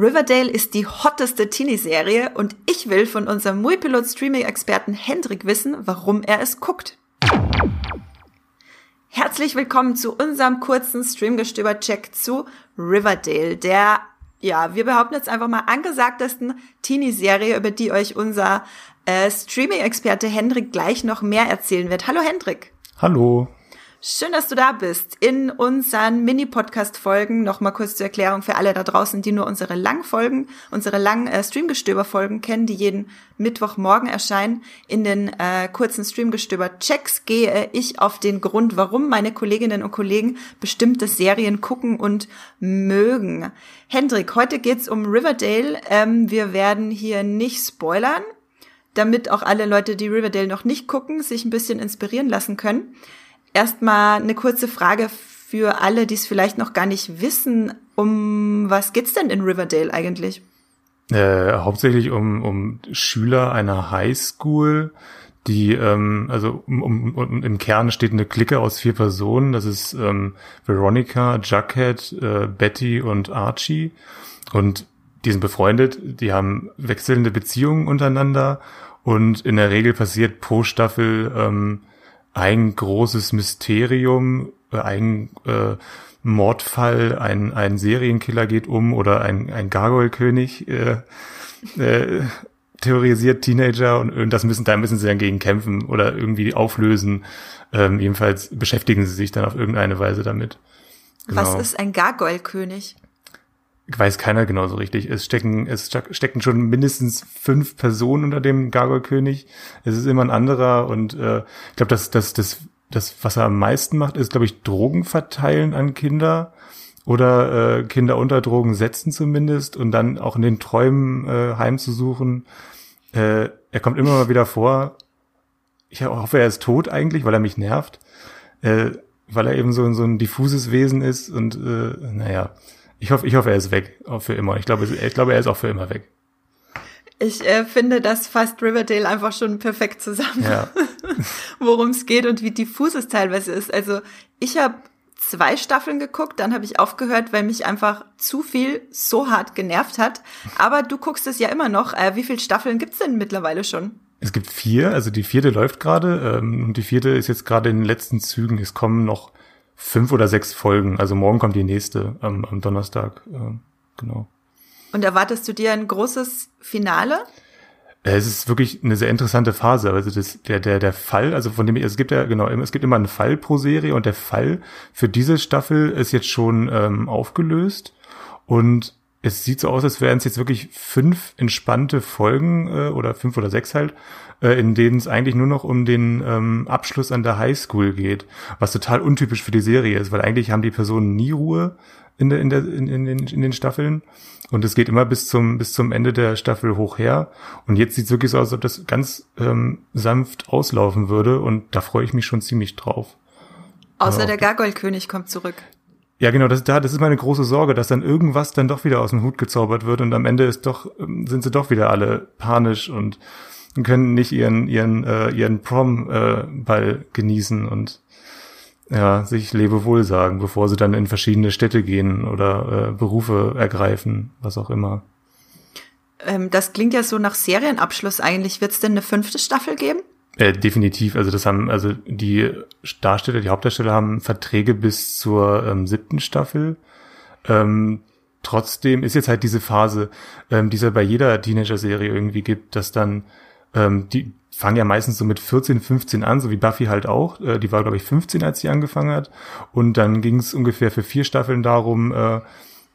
Riverdale ist die hotteste Teenie-Serie und ich will von unserem Muipilot-Streaming-Experten Hendrik wissen, warum er es guckt. Herzlich willkommen zu unserem kurzen Streamgestöber-Check zu Riverdale, der, ja, wir behaupten jetzt einfach mal angesagtesten Teenie-Serie, über die euch unser äh, Streaming-Experte Hendrik gleich noch mehr erzählen wird. Hallo Hendrik. Hallo. Schön, dass du da bist. In unseren Mini-Podcast-Folgen, nochmal kurz zur Erklärung für alle da draußen, die nur unsere langen Folgen, unsere langen äh, Streamgestöber-Folgen kennen, die jeden Mittwochmorgen erscheinen. In den äh, kurzen Streamgestöber-Checks gehe ich auf den Grund, warum meine Kolleginnen und Kollegen bestimmte Serien gucken und mögen. Hendrik, heute geht's um Riverdale. Ähm, wir werden hier nicht spoilern, damit auch alle Leute, die Riverdale noch nicht gucken, sich ein bisschen inspirieren lassen können. Erstmal eine kurze Frage für alle, die es vielleicht noch gar nicht wissen. Um was geht's denn in Riverdale eigentlich? Äh, hauptsächlich um, um Schüler einer Highschool, die, ähm, also um, um, um, im Kern steht eine Clique aus vier Personen. Das ist ähm, Veronica, Jughead, äh, Betty und Archie. Und die sind befreundet, die haben wechselnde Beziehungen untereinander und in der Regel passiert pro Staffel ähm, ein großes Mysterium, äh, ein äh, Mordfall, ein, ein Serienkiller geht um oder ein, ein Gargoyle-König äh, äh, theorisiert Teenager und, und das müssen, da müssen sie dann gegen kämpfen oder irgendwie auflösen. Ähm, jedenfalls beschäftigen sie sich dann auf irgendeine Weise damit. Genau. Was ist ein Gargoyle-König? Weiß keiner genau so richtig. Es stecken, es stecken schon mindestens fünf Personen unter dem Gargoyle-König. Es ist immer ein anderer und äh, ich glaube, dass das, das, das, was er am meisten macht, ist, glaube ich, Drogen verteilen an Kinder oder äh, Kinder unter Drogen setzen zumindest und dann auch in den Träumen äh, heimzusuchen. Äh, er kommt immer mal wieder vor. Ich hoffe, er ist tot eigentlich, weil er mich nervt. Äh, weil er eben so, so ein diffuses Wesen ist und äh, naja, ich hoffe, ich hoffe, er ist weg, auch für immer. Ich glaube, ich glaube, er ist auch für immer weg. Ich äh, finde, das fasst Riverdale einfach schon perfekt zusammen, ja. worum es geht und wie diffus es teilweise ist. Also ich habe zwei Staffeln geguckt, dann habe ich aufgehört, weil mich einfach zu viel so hart genervt hat. Aber du guckst es ja immer noch. Äh, wie viele Staffeln gibt's denn mittlerweile schon? Es gibt vier, also die vierte läuft gerade ähm, und die vierte ist jetzt gerade in den letzten Zügen. Es kommen noch fünf oder sechs Folgen. Also morgen kommt die nächste am, am Donnerstag. Äh, genau. Und erwartest du dir ein großes Finale? Äh, es ist wirklich eine sehr interessante Phase. Also das, der, der, der Fall, also von dem ich, es gibt ja, genau, es gibt immer einen Fall pro Serie und der Fall für diese Staffel ist jetzt schon ähm, aufgelöst. Und es sieht so aus, als wären es jetzt wirklich fünf entspannte Folgen äh, oder fünf oder sechs halt, äh, in denen es eigentlich nur noch um den ähm, Abschluss an der Highschool geht, was total untypisch für die Serie ist, weil eigentlich haben die Personen nie Ruhe in, der, in, der, in, in, den, in den Staffeln und es geht immer bis zum bis zum Ende der Staffel hoch her und jetzt sieht es wirklich so aus, als ob das ganz ähm, sanft auslaufen würde und da freue ich mich schon ziemlich drauf. Außer der Gargoyle-König kommt zurück. Ja, genau, das, das ist meine große Sorge, dass dann irgendwas dann doch wieder aus dem Hut gezaubert wird und am Ende ist doch, ähm, sind sie doch wieder alle panisch und können nicht ihren, ihren, äh, ihren Prom-Ball äh, genießen und ja, sich Lebewohl sagen, bevor sie dann in verschiedene Städte gehen oder äh, Berufe ergreifen, was auch immer. Ähm, das klingt ja so nach Serienabschluss eigentlich. Wird es denn eine fünfte Staffel geben? Äh, definitiv. Also das haben, also die Darsteller, die Hauptdarsteller haben Verträge bis zur ähm, siebten Staffel. Ähm, trotzdem ist jetzt halt diese Phase, ähm, die es ja bei jeder Teenager-Serie irgendwie gibt, dass dann ähm, die fangen ja meistens so mit 14, 15 an, so wie Buffy halt auch. Äh, die war, glaube ich, 15, als sie angefangen hat. Und dann ging es ungefähr für vier Staffeln darum, äh,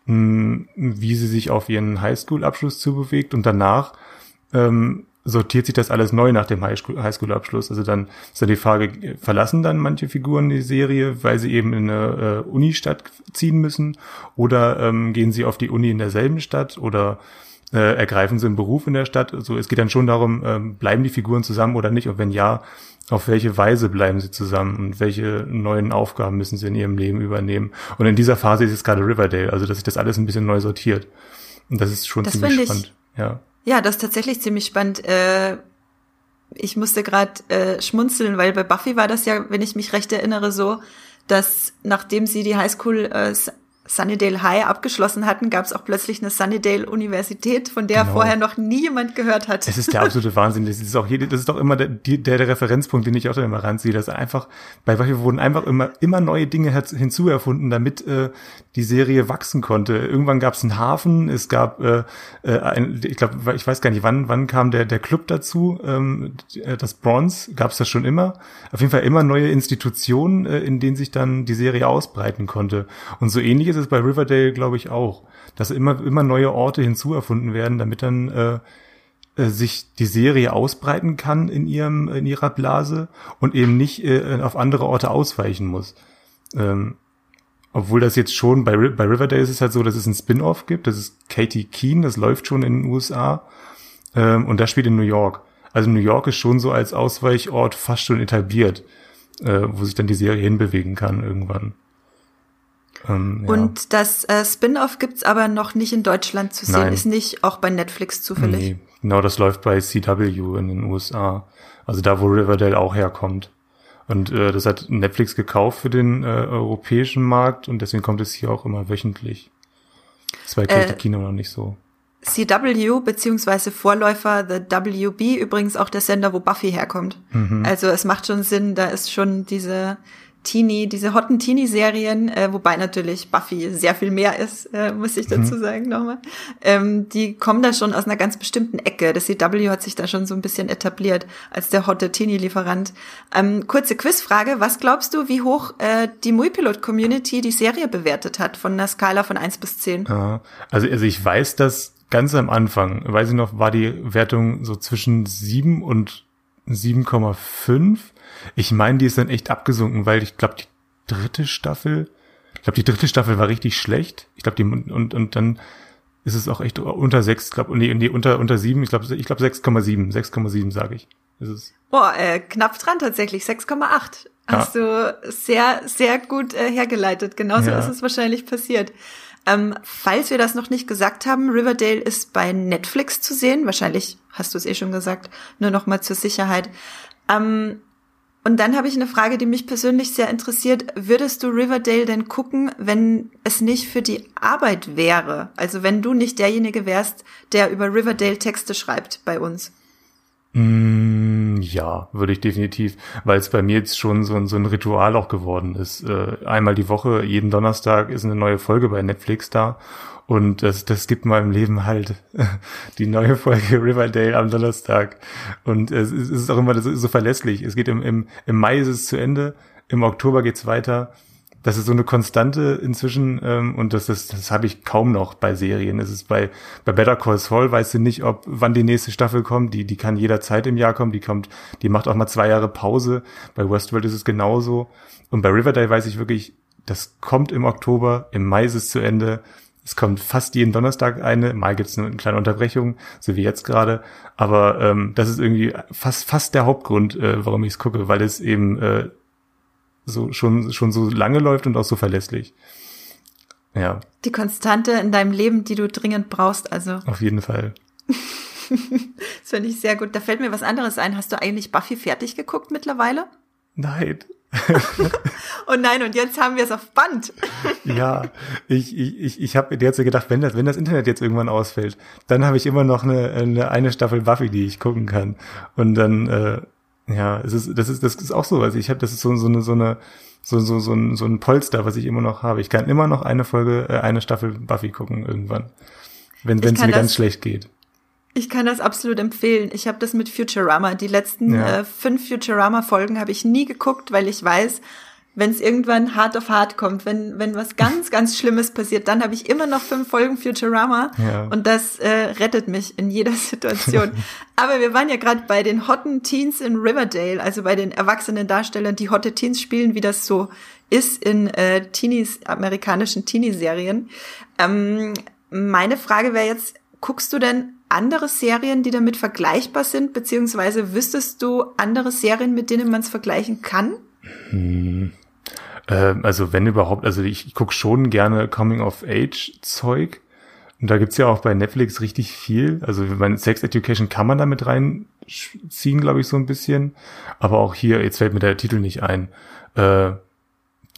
mh, wie sie sich auf ihren Highschool-Abschluss zubewegt. Und danach ähm, sortiert sich das alles neu nach dem Highschool-Abschluss. Also dann ist dann die Frage, verlassen dann manche Figuren die Serie, weil sie eben in eine äh, Unistadt ziehen müssen? Oder ähm, gehen sie auf die Uni in derselben Stadt? Oder äh, ergreifen sie einen Beruf in der Stadt? Also es geht dann schon darum, ähm, bleiben die Figuren zusammen oder nicht? Und wenn ja, auf welche Weise bleiben sie zusammen und welche neuen Aufgaben müssen sie in ihrem Leben übernehmen? Und in dieser Phase ist es gerade Riverdale, also dass sich das alles ein bisschen neu sortiert. Und das ist schon das ziemlich spannend. Ja. Ja, das ist tatsächlich ziemlich spannend. Äh, ich musste gerade äh, schmunzeln, weil bei Buffy war das ja, wenn ich mich recht erinnere, so, dass nachdem sie die Highschool äh, Sunnydale High abgeschlossen hatten, gab es auch plötzlich eine Sunnydale Universität, von der genau. vorher noch nie jemand gehört hat. Es ist der absolute Wahnsinn. Das ist auch jede, das ist doch immer der, der, der Referenzpunkt, den ich auch da immer ranziehe, dass einfach bei Waffe wurden einfach immer immer neue Dinge hinzuerfunden, damit äh, die Serie wachsen konnte. Irgendwann gab es einen Hafen, es gab, äh, äh, ein, ich glaube, ich weiß gar nicht, wann wann kam der der Club dazu, ähm, das Bronze, gab es das schon immer. Auf jeden Fall immer neue Institutionen, äh, in denen sich dann die Serie ausbreiten konnte. Und so ähnlich ist es bei Riverdale, glaube ich, auch, dass immer, immer neue Orte hinzuerfunden werden, damit dann äh, äh, sich die Serie ausbreiten kann in ihrem in ihrer Blase und eben nicht äh, auf andere Orte ausweichen muss. Ähm, obwohl das jetzt schon bei, bei Riverdale ist es halt so, dass es ein Spin-off gibt. Das ist Katie Keen, das läuft schon in den USA ähm, und das spielt in New York. Also New York ist schon so als Ausweichort fast schon etabliert, äh, wo sich dann die Serie hinbewegen kann irgendwann. Ähm, ja. Und das äh, Spin-off gibt's aber noch nicht in Deutschland zu sehen, Nein. ist nicht auch bei Netflix zufällig. Nee, genau, das läuft bei CW in den USA. Also da, wo Riverdale auch herkommt. Und äh, das hat Netflix gekauft für den äh, europäischen Markt und deswegen kommt es hier auch immer wöchentlich. Das war äh, Kino noch nicht so. CW beziehungsweise Vorläufer The WB übrigens auch der Sender, wo Buffy herkommt. Mhm. Also es macht schon Sinn, da ist schon diese Teenie, diese hotten Teenie-Serien, äh, wobei natürlich Buffy sehr viel mehr ist, äh, muss ich dazu mhm. sagen nochmal. Ähm, die kommen da schon aus einer ganz bestimmten Ecke. Das CW hat sich da schon so ein bisschen etabliert als der hotte Teenie-Lieferant. Ähm, kurze Quizfrage, was glaubst du, wie hoch äh, die Muipilot-Community die Serie bewertet hat von einer Skala von eins bis zehn? Ja, also, also ich weiß, dass ganz am Anfang, weiß ich noch, war die Wertung so zwischen sieben und 7,5 ich meine, die ist dann echt abgesunken, weil ich glaube, die dritte Staffel, ich glaube, die dritte Staffel war richtig schlecht. Ich glaube, die und und dann ist es auch echt unter sechs, glaube nee, nee, unter unter sieben. Ich glaube, ich glaube 6,7, 6,7 sage ich. Ist es. Boah, äh, knapp dran tatsächlich, 6,8. Hast ja. du sehr sehr gut äh, hergeleitet. Genauso ja. ist es wahrscheinlich passiert. Ähm, falls wir das noch nicht gesagt haben, Riverdale ist bei Netflix zu sehen. Wahrscheinlich hast du es eh schon gesagt. Nur noch mal zur Sicherheit. Ähm, und dann habe ich eine Frage, die mich persönlich sehr interessiert. Würdest du Riverdale denn gucken, wenn es nicht für die Arbeit wäre? Also wenn du nicht derjenige wärst, der über Riverdale Texte schreibt bei uns? Mm, ja, würde ich definitiv, weil es bei mir jetzt schon so, ein so ein Ritual auch geworden ist. Äh, einmal die Woche, jeden Donnerstag ist eine neue Folge bei Netflix da und das, das gibt meinem Leben halt die neue Folge Riverdale am Donnerstag. Und es ist auch immer so verlässlich. Es geht im, im, im Mai ist es zu Ende, im Oktober geht's weiter. Das ist so eine Konstante inzwischen ähm, und das, das, das habe ich kaum noch bei Serien. Es ist bei, bei Better Call Saul, weißt du nicht, ob wann die nächste Staffel kommt. Die, die kann jederzeit im Jahr kommen. Die kommt, die macht auch mal zwei Jahre Pause. Bei Westworld ist es genauso. Und bei Riverdale weiß ich wirklich, das kommt im Oktober, im Mai ist es zu Ende es kommt fast jeden Donnerstag eine. Mal gibt es eine kleine Unterbrechung, so wie jetzt gerade. Aber ähm, das ist irgendwie fast fast der Hauptgrund, äh, warum ich es gucke, weil es eben äh, so schon schon so lange läuft und auch so verlässlich. Ja. Die Konstante in deinem Leben, die du dringend brauchst, also. Auf jeden Fall. das finde ich sehr gut. Da fällt mir was anderes ein. Hast du eigentlich Buffy fertig geguckt mittlerweile? Nein. oh nein, und jetzt haben wir es auf Band. ja, ich, ich, ich, habe jetzt gedacht, wenn das, wenn das Internet jetzt irgendwann ausfällt, dann habe ich immer noch eine, eine, eine Staffel Buffy, die ich gucken kann. Und dann, äh, ja, es ist, das ist, das ist auch so. Also ich habe, das ist so, so eine, so eine, so, so, so, ein, so ein Polster, was ich immer noch habe. Ich kann immer noch eine Folge, äh, eine Staffel Buffy gucken irgendwann. Wenn es mir ganz schlecht geht. Ich kann das absolut empfehlen. Ich habe das mit Futurama. Die letzten ja. äh, fünf Futurama-Folgen habe ich nie geguckt, weil ich weiß, wenn es irgendwann hart auf hart kommt, wenn, wenn was ganz, ganz Schlimmes passiert, dann habe ich immer noch fünf Folgen Futurama ja. und das äh, rettet mich in jeder Situation. Aber wir waren ja gerade bei den hotten Teens in Riverdale, also bei den erwachsenen Darstellern, die hotte Teens spielen, wie das so ist in äh, Teenies, amerikanischen Teenie-Serien. Ähm, meine Frage wäre jetzt, guckst du denn andere Serien, die damit vergleichbar sind, beziehungsweise wüsstest du andere Serien, mit denen man es vergleichen kann? Hm. Äh, also wenn überhaupt, also ich, ich gucke schon gerne Coming-of-Age-Zeug. Und da gibt's ja auch bei Netflix richtig viel. Also meine Sex Education kann man da mit reinziehen, glaube ich, so ein bisschen. Aber auch hier, jetzt fällt mir der Titel nicht ein. Äh,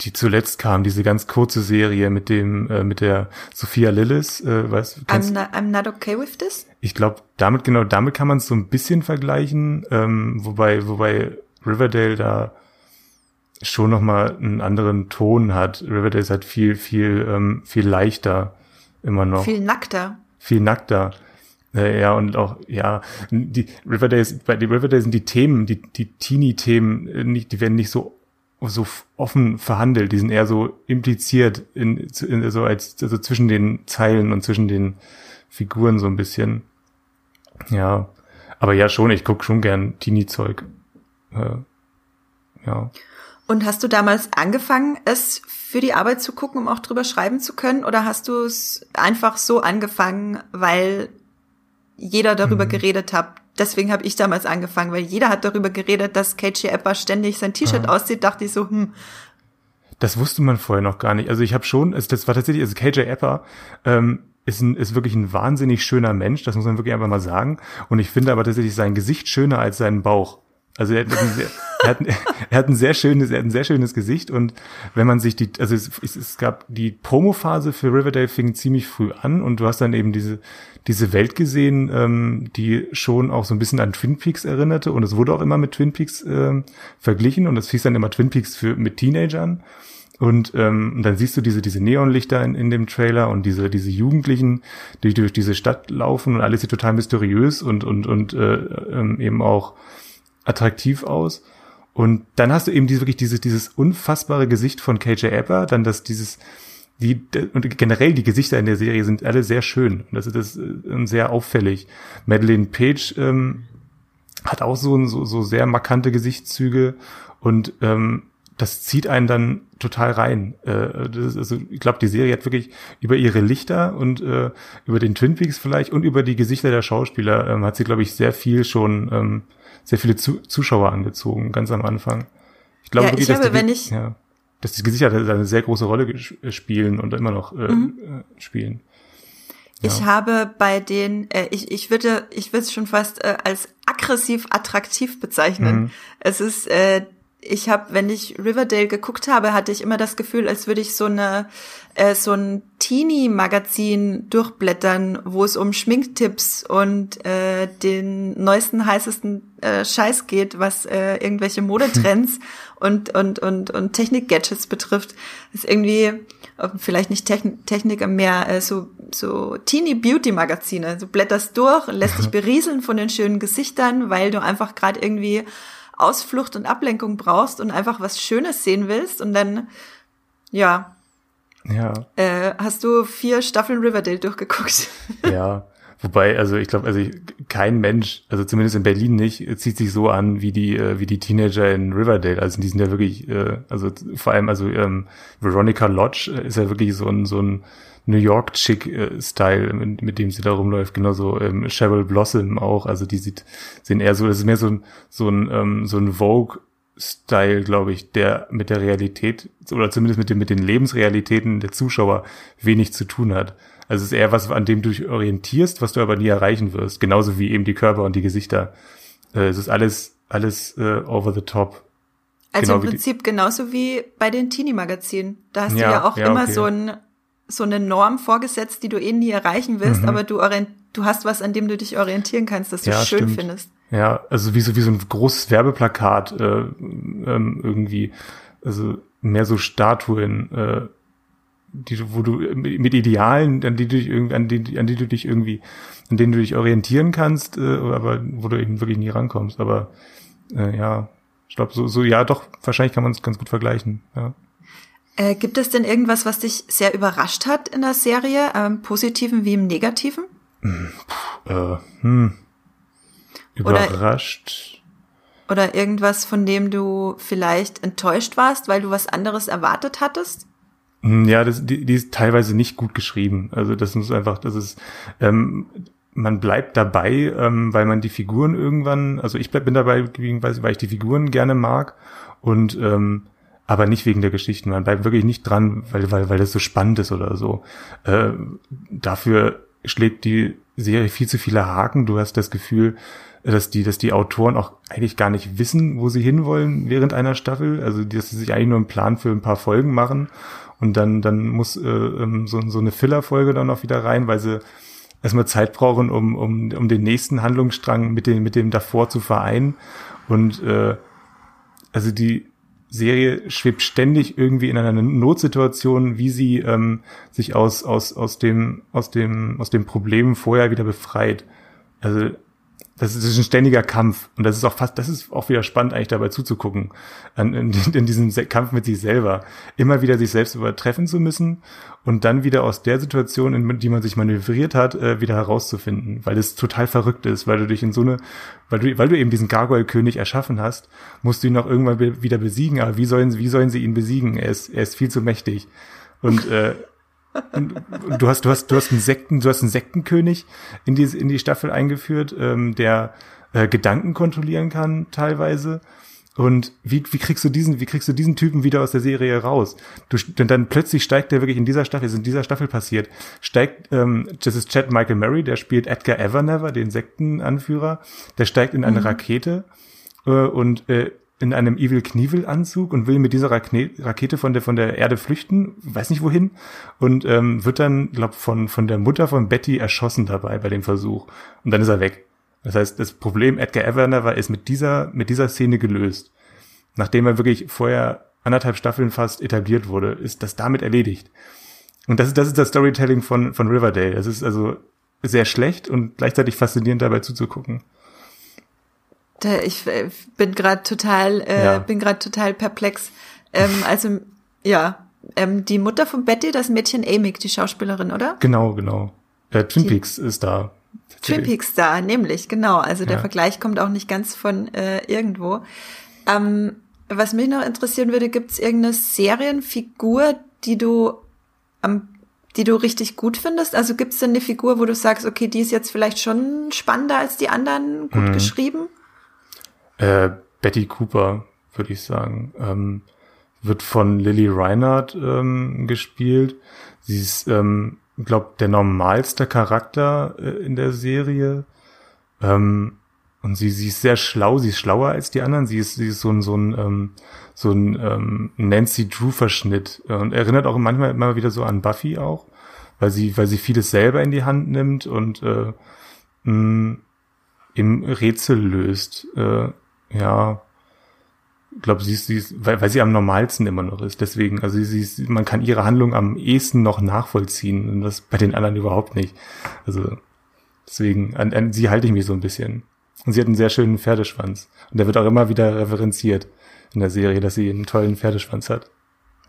die zuletzt kam, diese ganz kurze Serie mit dem, äh, mit der Sophia Lillis, äh, weißt du? I'm, not, I'm not okay with this? Ich glaube, damit, genau, damit kann man es so ein bisschen vergleichen, ähm, wobei, wobei Riverdale da schon nochmal einen anderen Ton hat. Riverdale ist halt viel, viel, ähm, viel leichter immer noch. Viel nackter. Viel nackter. Äh, ja, und auch, ja, die Riverdale, bei die Riverdale sind die Themen, die, die Teenie-Themen, äh, nicht, die werden nicht so so offen verhandelt, die sind eher so impliziert in, in so als also zwischen den Zeilen und zwischen den Figuren so ein bisschen. Ja, aber ja schon, ich guck schon gern Teenie-Zeug. Äh, ja. Und hast du damals angefangen, es für die Arbeit zu gucken, um auch drüber schreiben zu können? Oder hast du es einfach so angefangen, weil jeder darüber mhm. geredet hat, deswegen habe ich damals angefangen, weil jeder hat darüber geredet, dass KJ Epper ständig sein T-Shirt ja. aussieht, dachte ich so, hm. Das wusste man vorher noch gar nicht. Also ich habe schon, also das war tatsächlich, also KJ Epper ähm, ist, ein, ist wirklich ein wahnsinnig schöner Mensch, das muss man wirklich einfach mal sagen. Und ich finde aber tatsächlich sein Gesicht schöner als seinen Bauch. Also er hat, sehr, er, hat, er hat ein sehr schönes, er hat ein sehr schönes Gesicht und wenn man sich die, also es, es, es gab die Promo-Phase für Riverdale fing ziemlich früh an und du hast dann eben diese diese Welt gesehen, ähm, die schon auch so ein bisschen an Twin Peaks erinnerte und es wurde auch immer mit Twin Peaks ähm, verglichen und es hieß dann immer Twin Peaks für mit Teenagern. Und, ähm, dann siehst du diese, diese Neonlichter in, in dem Trailer und diese, diese Jugendlichen, die durch diese Stadt laufen und alles sieht total mysteriös und, und, und äh, ähm, eben auch attraktiv aus. Und dann hast du eben diese, wirklich dieses, dieses unfassbare Gesicht von KJ Apper, dann das, dieses, die, und generell die Gesichter in der Serie sind alle sehr schön. Das ist, das ist sehr auffällig. Madeleine Page ähm, hat auch so, so, so sehr markante Gesichtszüge und ähm, das zieht einen dann total rein. Äh, also ich glaube, die Serie hat wirklich über ihre Lichter und äh, über den Twin Peaks vielleicht und über die Gesichter der Schauspieler ähm, hat sie, glaube ich, sehr viel schon ähm, sehr viele Zu Zuschauer angezogen, ganz am Anfang. Ich glaube, ja, wirklich, ich habe, die, wenn ich, ja, dass die Gesichter eine sehr große Rolle spielen und immer noch äh, mhm. Äh, spielen. Ja. Ich habe bei den, äh, ich, ich würde, ich würde es schon fast äh, als aggressiv attraktiv bezeichnen. Mhm. Es ist äh, ich habe, wenn ich Riverdale geguckt habe, hatte ich immer das Gefühl, als würde ich so eine äh, so ein Teenie-Magazin durchblättern, wo es um Schminktipps und äh, den neuesten heißesten äh, Scheiß geht, was äh, irgendwelche Modetrends und und und und Technik-Gadgets betrifft. Das ist irgendwie äh, vielleicht nicht Techn Technik, mehr äh, so so Teenie-Beauty-Magazine. Du blätterst durch, lässt dich berieseln von den schönen Gesichtern, weil du einfach gerade irgendwie Ausflucht und Ablenkung brauchst und einfach was Schönes sehen willst und dann, ja. Ja. Äh, hast du vier Staffeln Riverdale durchgeguckt? Ja. Wobei, also ich glaube, also ich, kein Mensch, also zumindest in Berlin nicht, zieht sich so an wie die äh, wie die Teenager in Riverdale. Also die sind ja wirklich, äh, also vor allem also ähm, Veronica Lodge äh, ist ja wirklich so ein so ein New York Chick äh, Style, mit, mit, dem sie da rumläuft, genauso ähm, Cheryl Blossom auch, also die sieht sehen eher so, das ist mehr so ein so ein ähm, so ein Vogue Style, glaube ich, der mit der Realität oder zumindest mit den mit den Lebensrealitäten der Zuschauer wenig zu tun hat. Also es ist eher was, an dem du dich orientierst, was du aber nie erreichen wirst, genauso wie eben die Körper und die Gesichter. Äh, es ist alles alles äh, over the top. Also genau im Prinzip genauso wie bei den Teenie-Magazinen. Da hast ja, du ja auch ja, immer okay. so ein so eine Norm vorgesetzt, die du eh nie erreichen willst, mhm. aber du, du hast was, an dem du dich orientieren kannst, das du ja, schön stimmt. findest. Ja, also wie so, wie so ein großes Werbeplakat äh, ähm, irgendwie, also mehr so Statuen, äh, die, wo du mit Idealen, an die du dich irgendwie, an die, an die du dich irgendwie, an denen du dich orientieren kannst, äh, aber wo du eben wirklich nie rankommst. Aber äh, ja, ich glaube, so, so ja, doch, wahrscheinlich kann man es ganz gut vergleichen. Ja. Äh, gibt es denn irgendwas, was dich sehr überrascht hat in der Serie, ähm, positiven wie im negativen? Hm, äh, hm. Überrascht. Oder, oder irgendwas, von dem du vielleicht enttäuscht warst, weil du was anderes erwartet hattest? Hm, ja, das, die, die ist teilweise nicht gut geschrieben. Also das ist einfach, das ist, ähm, man bleibt dabei, ähm, weil man die Figuren irgendwann, also ich bleib, bin dabei, weil ich die Figuren gerne mag und ähm, aber nicht wegen der Geschichten. Man bleibt wirklich nicht dran, weil, weil, weil das so spannend ist oder so. Äh, dafür schlägt die Serie viel zu viele Haken. Du hast das Gefühl, dass die, dass die Autoren auch eigentlich gar nicht wissen, wo sie hinwollen während einer Staffel. Also, dass sie sich eigentlich nur einen Plan für ein paar Folgen machen und dann, dann muss äh, ähm, so, so eine Filler-Folge dann auch wieder rein, weil sie erstmal Zeit brauchen, um, um, um den nächsten Handlungsstrang mit dem, mit dem davor zu vereinen. Und äh, also die Serie schwebt ständig irgendwie in einer Notsituation, wie sie ähm, sich aus, aus, aus, dem, aus, dem, aus dem Problem vorher wieder befreit. Also das ist, das ist ein ständiger Kampf. Und das ist auch fast, das ist auch wieder spannend eigentlich dabei zuzugucken, in, in, in diesem Kampf mit sich selber, immer wieder sich selbst übertreffen zu müssen und dann wieder aus der Situation, in die man sich manövriert hat, äh, wieder herauszufinden, weil es total verrückt ist, weil du dich in so eine, weil du, weil du eben diesen Gargoyle-König erschaffen hast, musst du ihn auch irgendwann be wieder besiegen, aber wie sollen, wie sollen sie ihn besiegen? Er ist, er ist viel zu mächtig. Und äh, und, du hast, du hast, du hast einen Sekten, du hast einen Sektenkönig in die, in die Staffel eingeführt, ähm, der äh, Gedanken kontrollieren kann teilweise. Und wie, wie kriegst du diesen, wie kriegst du diesen Typen wieder aus der Serie raus? Du, denn dann plötzlich steigt der wirklich in dieser Staffel, ist in dieser Staffel passiert, steigt, ähm, das ist Chad Michael Murray, der spielt Edgar Evernever, den Sektenanführer, der steigt in eine mhm. Rakete äh, und äh, in einem Evil Knievel Anzug und will mit dieser Rakete von der von der Erde flüchten, weiß nicht wohin und ähm, wird dann glaub von von der Mutter von Betty erschossen dabei bei dem Versuch und dann ist er weg. Das heißt, das Problem Edgar Everner war ist mit dieser mit dieser Szene gelöst. Nachdem er wirklich vorher anderthalb Staffeln fast etabliert wurde, ist das damit erledigt. Und das ist das ist das Storytelling von von Riverdale. Das ist also sehr schlecht und gleichzeitig faszinierend dabei zuzugucken. Ich äh, bin gerade total, äh, ja. bin gerade total perplex. Ähm, also ja, ähm, die Mutter von Betty, das Mädchen Amy, die Schauspielerin, oder? Genau, genau. Äh, Twin die, Peaks ist da. Twin Peaks da, nämlich genau. Also der ja. Vergleich kommt auch nicht ganz von äh, irgendwo. Ähm, was mich noch interessieren würde, gibt es irgendeine Serienfigur, die du am die du richtig gut findest? Also gibt es denn eine Figur, wo du sagst, okay, die ist jetzt vielleicht schon spannender als die anderen, gut mhm. geschrieben? Äh, Betty Cooper, würde ich sagen. Ähm, wird von Lily Reinhardt ähm, gespielt. Sie ist, ähm, glaube der normalste Charakter äh, in der Serie. Ähm, und sie, sie ist sehr schlau, sie ist schlauer als die anderen. Sie ist, sie ist so ein, so ein, ähm, so ein ähm, Nancy Drew-Verschnitt und erinnert auch manchmal immer wieder so an Buffy auch, weil sie, weil sie vieles selber in die Hand nimmt und äh, mh, im Rätsel löst. Äh, ja, ich glaube, sie ist, sie ist weil, weil sie am normalsten immer noch ist. Deswegen, also sie ist, man kann ihre Handlung am ehesten noch nachvollziehen und das bei den anderen überhaupt nicht. Also deswegen, an, an sie halte ich mich so ein bisschen. Und sie hat einen sehr schönen Pferdeschwanz. Und der wird auch immer wieder referenziert in der Serie, dass sie einen tollen Pferdeschwanz hat.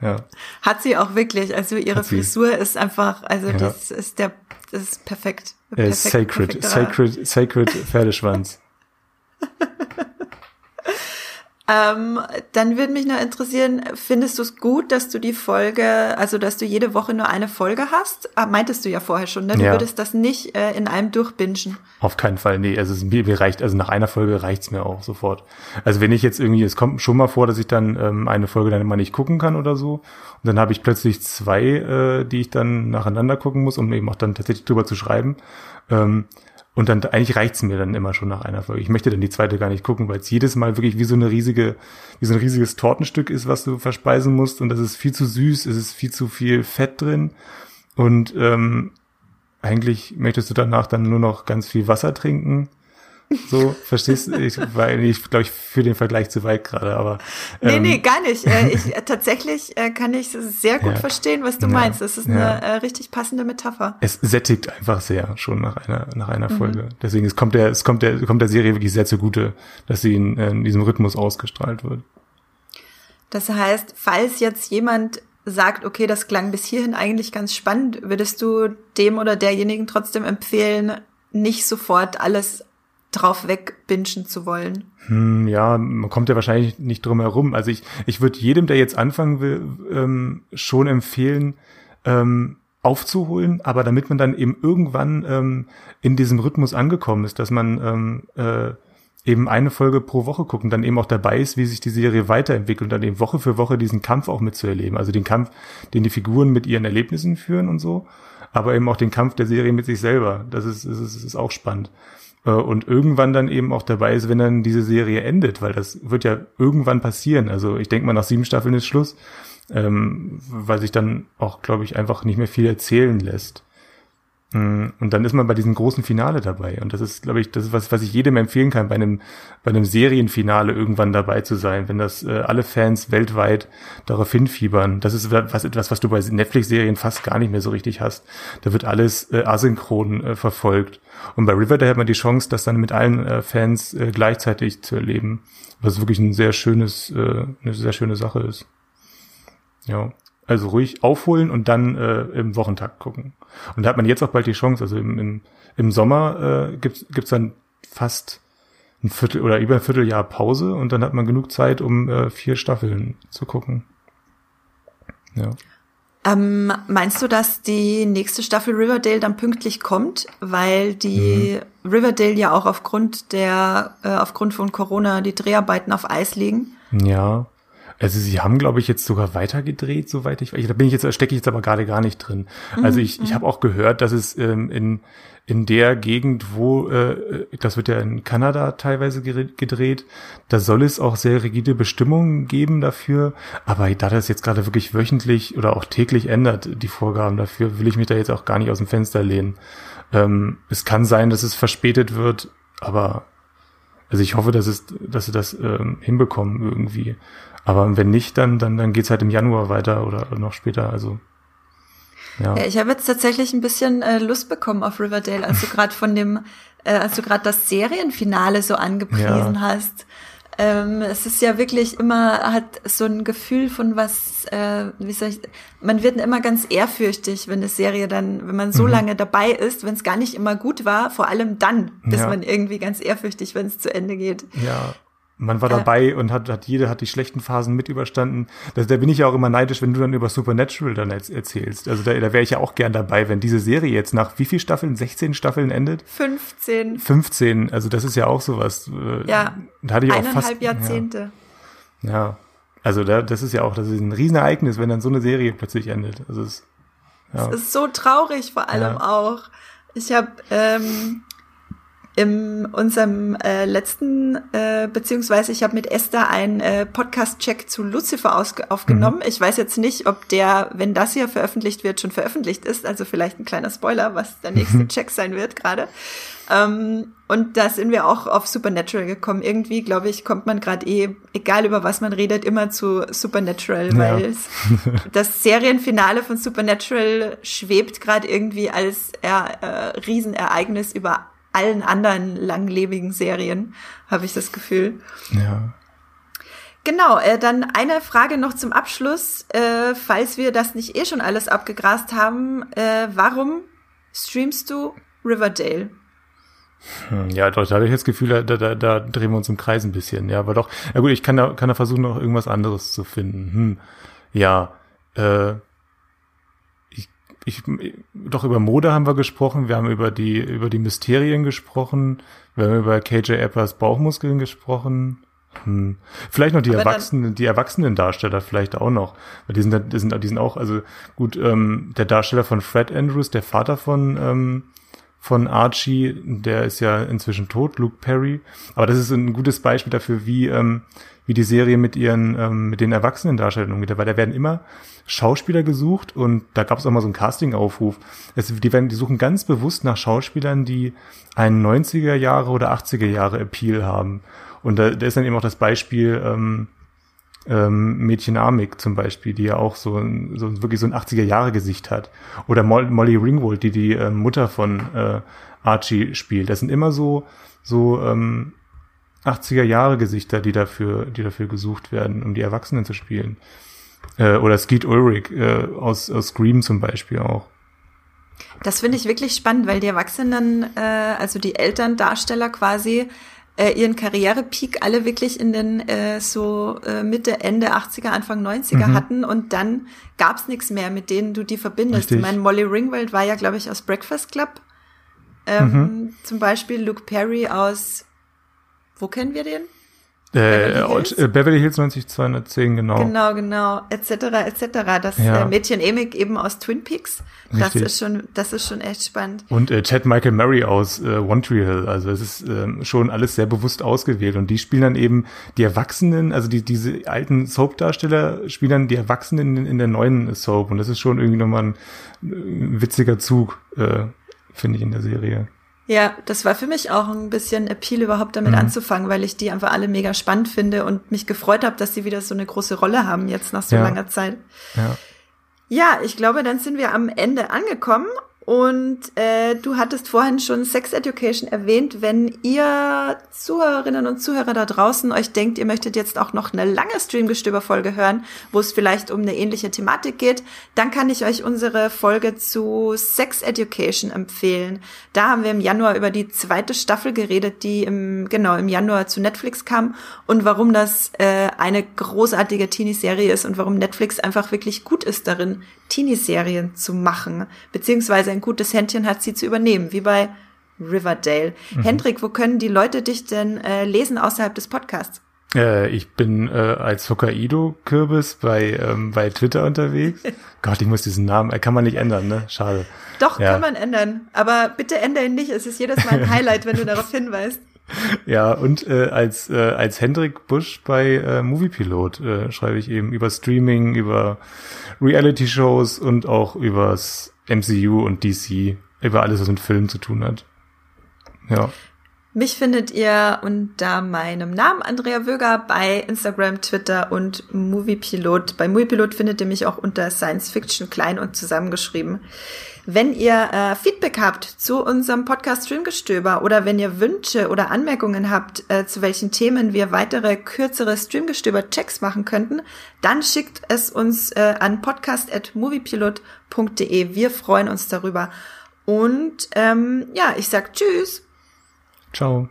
Ja. Hat sie auch wirklich. Also ihre Frisur ist einfach, also ja. das ist der, das ist perfekt. perfekt sacred, sacred, sacred Pferdeschwanz. Ähm, dann würde mich noch interessieren, findest du es gut, dass du die Folge, also dass du jede Woche nur eine Folge hast? Ah, meintest du ja vorher schon, ne? Du ja. würdest das nicht äh, in einem durchbingen. Auf keinen Fall, nee. Also es, mir, mir reicht, also nach einer Folge reicht's mir auch sofort. Also wenn ich jetzt irgendwie, es kommt schon mal vor, dass ich dann ähm, eine Folge dann immer nicht gucken kann oder so. Und dann habe ich plötzlich zwei, äh, die ich dann nacheinander gucken muss, um eben auch dann tatsächlich drüber zu schreiben. Ähm, und dann eigentlich reicht's mir dann immer schon nach einer Folge. Ich möchte dann die zweite gar nicht gucken, weil es jedes Mal wirklich wie so eine riesige, wie so ein riesiges Tortenstück ist, was du verspeisen musst. Und das ist viel zu süß, es ist viel zu viel Fett drin. Und ähm, eigentlich möchtest du danach dann nur noch ganz viel Wasser trinken so, verstehst du? Ich, weil ich glaube, ich führe den Vergleich zu weit gerade, aber. Ähm, nee, nee, gar nicht. Äh, ich, äh, tatsächlich äh, kann ich sehr gut ja, verstehen, was du ja, meinst. Das ist ja. eine äh, richtig passende Metapher. Es sättigt einfach sehr schon nach einer, nach einer mhm. Folge. Deswegen es kommt der, es kommt der, kommt der Serie wirklich sehr zugute, dass sie in, in diesem Rhythmus ausgestrahlt wird. Das heißt, falls jetzt jemand sagt, okay, das klang bis hierhin eigentlich ganz spannend, würdest du dem oder derjenigen trotzdem empfehlen, nicht sofort alles drauf wegbingen zu wollen. Hm, ja, man kommt ja wahrscheinlich nicht drum herum. Also ich, ich würde jedem, der jetzt anfangen will, ähm, schon empfehlen, ähm, aufzuholen, aber damit man dann eben irgendwann ähm, in diesem Rhythmus angekommen ist, dass man ähm, äh, eben eine Folge pro Woche guckt und dann eben auch dabei ist, wie sich die Serie weiterentwickelt und dann eben Woche für Woche diesen Kampf auch mitzuerleben. Also den Kampf, den die Figuren mit ihren Erlebnissen führen und so, aber eben auch den Kampf der Serie mit sich selber. Das ist, das ist, das ist auch spannend. Äh, und irgendwann dann eben auch dabei ist, wenn dann diese Serie endet, weil das wird ja irgendwann passieren. Also ich denke mal, nach sieben Staffeln ist Schluss, ähm, weil sich dann auch, glaube ich, einfach nicht mehr viel erzählen lässt. Mm, und dann ist man bei diesem großen Finale dabei. Und das ist, glaube ich, das ist was, was ich jedem empfehlen kann, bei einem, bei einem Serienfinale irgendwann dabei zu sein, wenn das äh, alle Fans weltweit darauf hinfiebern. Das ist was, etwas, was du bei Netflix-Serien fast gar nicht mehr so richtig hast. Da wird alles äh, asynchron äh, verfolgt. Und bei Riverdale hat man die Chance, das dann mit allen äh, Fans äh, gleichzeitig zu erleben. Was wirklich ein sehr schönes, äh, eine sehr schöne Sache ist. Ja. Also ruhig aufholen und dann äh, im Wochentakt gucken. Und da hat man jetzt auch bald die Chance. Also im, im, im Sommer äh, gibt es dann fast ein Viertel oder über ein Vierteljahr Pause und dann hat man genug Zeit, um äh, vier Staffeln zu gucken. Ja. Ähm, meinst du, dass die nächste Staffel Riverdale dann pünktlich kommt, weil die mhm. Riverdale ja auch aufgrund der äh, aufgrund von Corona die Dreharbeiten auf Eis liegen? Ja, also sie haben, glaube ich, jetzt sogar weitergedreht, soweit ich weiß. Da bin ich jetzt, stecke ich jetzt aber gerade gar nicht drin. Also ich, ich mhm. habe auch gehört, dass es ähm, in in der Gegend, wo äh, das wird ja in Kanada teilweise gedreht, da soll es auch sehr rigide Bestimmungen geben dafür. Aber da das jetzt gerade wirklich wöchentlich oder auch täglich ändert, die Vorgaben dafür, will ich mich da jetzt auch gar nicht aus dem Fenster lehnen. Ähm, es kann sein, dass es verspätet wird, aber also ich hoffe, dass es, dass sie das ähm, hinbekommen irgendwie. Aber wenn nicht, dann, dann, dann geht's halt im Januar weiter oder noch später. Also ja. ja ich habe jetzt tatsächlich ein bisschen äh, Lust bekommen auf Riverdale, als du gerade von dem, äh, als du gerade das Serienfinale so angepriesen ja. hast. Ähm, es ist ja wirklich immer, hat so ein Gefühl von was, äh, wie soll ich, man wird immer ganz ehrfürchtig, wenn eine Serie dann, wenn man so mhm. lange dabei ist, wenn es gar nicht immer gut war, vor allem dann ist ja. man irgendwie ganz ehrfürchtig, wenn es zu Ende geht. Ja, man war dabei und hat, hat jede hat die schlechten Phasen mit überstanden. Da, da bin ich ja auch immer neidisch, wenn du dann über Supernatural dann erzählst. Also da, da wäre ich ja auch gern dabei, wenn diese Serie jetzt nach wie viel Staffeln? 16 Staffeln endet? 15. 15, also das ist ja auch sowas. Äh, ja. Da hatte ich auch fast, Jahrzehnte. Ja. ja. Also da, das ist ja auch, das ist ein Riesenereignis, wenn dann so eine Serie plötzlich endet. Also es, ja. es ist so traurig vor allem ja. auch. Ich habe ähm, in unserem äh, letzten, äh, beziehungsweise ich habe mit Esther einen äh, Podcast-Check zu Lucifer aufgenommen. Mhm. Ich weiß jetzt nicht, ob der, wenn das hier veröffentlicht wird, schon veröffentlicht ist. Also vielleicht ein kleiner Spoiler, was der nächste mhm. Check sein wird gerade. Ähm, und da sind wir auch auf Supernatural gekommen. Irgendwie, glaube ich, kommt man gerade eh, egal über was man redet, immer zu Supernatural, weil ja. das Serienfinale von Supernatural schwebt gerade irgendwie als äh, Riesenereignis über allen anderen langlebigen Serien, habe ich das Gefühl. Ja. Genau, äh, dann eine Frage noch zum Abschluss. Äh, falls wir das nicht eh schon alles abgegrast haben, äh, warum streamst du Riverdale? Hm, ja, doch, da habe ich das Gefühl, da, da, da drehen wir uns im Kreis ein bisschen. Ja, aber doch, ja gut, ich kann da, kann da versuchen, noch irgendwas anderes zu finden. Hm, ja, äh, ich, doch über Mode haben wir gesprochen, wir haben über die, über die Mysterien gesprochen, wir haben über KJ Eppers Bauchmuskeln gesprochen. Hm. Vielleicht noch die Aber Erwachsenen, die erwachsenen Darsteller vielleicht auch noch. Weil die sind, die sind, die sind auch, also gut, ähm, der Darsteller von Fred Andrews, der Vater von, ähm, von Archie, der ist ja inzwischen tot, Luke Perry. Aber das ist ein gutes Beispiel dafür, wie, ähm, wie die Serie mit ihren, ähm, mit den erwachsenen Darstellern umgeht. Weil da werden immer Schauspieler gesucht und da gab es auch mal so einen Casting-Aufruf. Die werden, die suchen ganz bewusst nach Schauspielern, die einen 90er Jahre oder 80er Jahre Appeal haben. Und da, da ist dann eben auch das Beispiel, ähm, ähm, Mädchen Amik zum Beispiel, die ja auch so, so wirklich so ein 80er Jahre Gesicht hat. Oder Molly Ringwald, die die äh, Mutter von äh, Archie spielt. Das sind immer so, so ähm, 80er Jahre Gesichter, die dafür, die dafür gesucht werden, um die Erwachsenen zu spielen. Äh, oder Skeet Ulrich äh, aus, aus Scream zum Beispiel auch. Das finde ich wirklich spannend, weil die Erwachsenen, äh, also die Elterndarsteller quasi, äh, ihren Karrierepeak alle wirklich in den äh, so äh, Mitte, Ende 80er, Anfang 90er mhm. hatten und dann gab's nichts mehr, mit denen du die verbindest. Richtig. Ich meine, Molly Ringwald war ja, glaube ich, aus Breakfast Club. Ähm, mhm. Zum Beispiel Luke Perry aus, wo kennen wir den? Äh, Beverly Hills, äh, Beverly Hills 90210, genau. Genau, genau, etc., etc. Das ja. äh, Mädchen Emig eben aus Twin Peaks. Das Richtig. ist schon, das ist schon echt spannend. Und äh, Chad Michael Murray aus äh, One Tree Hill. Also es ist ähm, schon alles sehr bewusst ausgewählt. Und die spielen dann eben die Erwachsenen, also die, diese alten Soap-Darsteller spielen dann die Erwachsenen in, in der neuen Soap. Und das ist schon irgendwie nochmal ein, ein äh, witziger Zug, äh, finde ich, in der Serie. Ja, das war für mich auch ein bisschen Appeal, überhaupt damit mhm. anzufangen, weil ich die einfach alle mega spannend finde und mich gefreut habe, dass sie wieder so eine große Rolle haben jetzt nach so ja. langer Zeit. Ja. Ja, ich glaube, dann sind wir am Ende angekommen und äh, du hattest vorhin schon Sex Education erwähnt. Wenn ihr Zuhörerinnen und Zuhörer da draußen euch denkt, ihr möchtet jetzt auch noch eine lange Streamgestöber-Folge hören, wo es vielleicht um eine ähnliche Thematik geht, dann kann ich euch unsere Folge zu Sex Education empfehlen. Da haben wir im Januar über die zweite Staffel geredet, die im genau im Januar zu Netflix kam und warum das äh, eine großartige Teenie-Serie ist und warum Netflix einfach wirklich gut ist darin, Teenie-Serien zu machen, beziehungsweise ein gutes Händchen hat, sie zu übernehmen, wie bei Riverdale. Mhm. Hendrik, wo können die Leute dich denn äh, lesen außerhalb des Podcasts? Äh, ich bin äh, als Hokkaido-Kürbis bei, ähm, bei Twitter unterwegs. Gott, ich muss diesen Namen, äh, kann man nicht ändern, ne? Schade. Doch, ja. kann man ändern. Aber bitte ändere ihn nicht. Es ist jedes Mal ein Highlight, wenn du darauf hinweist. Ja, und äh, als, äh, als Hendrik Busch bei äh, Moviepilot äh, schreibe ich eben über Streaming, über Reality-Shows und auch übers MCU und DC, über alles, was mit Filmen zu tun hat. Ja. Mich findet ihr unter meinem Namen Andrea Wöger bei Instagram, Twitter und Moviepilot. Bei Moviepilot findet ihr mich auch unter Science Fiction klein und zusammengeschrieben. Wenn ihr äh, Feedback habt zu unserem Podcast Streamgestöber oder wenn ihr Wünsche oder Anmerkungen habt, äh, zu welchen Themen wir weitere kürzere Streamgestöber-Checks machen könnten, dann schickt es uns äh, an podcast.moviepilot.de. Wir freuen uns darüber. Und ähm, ja, ich sag Tschüss. Ciao.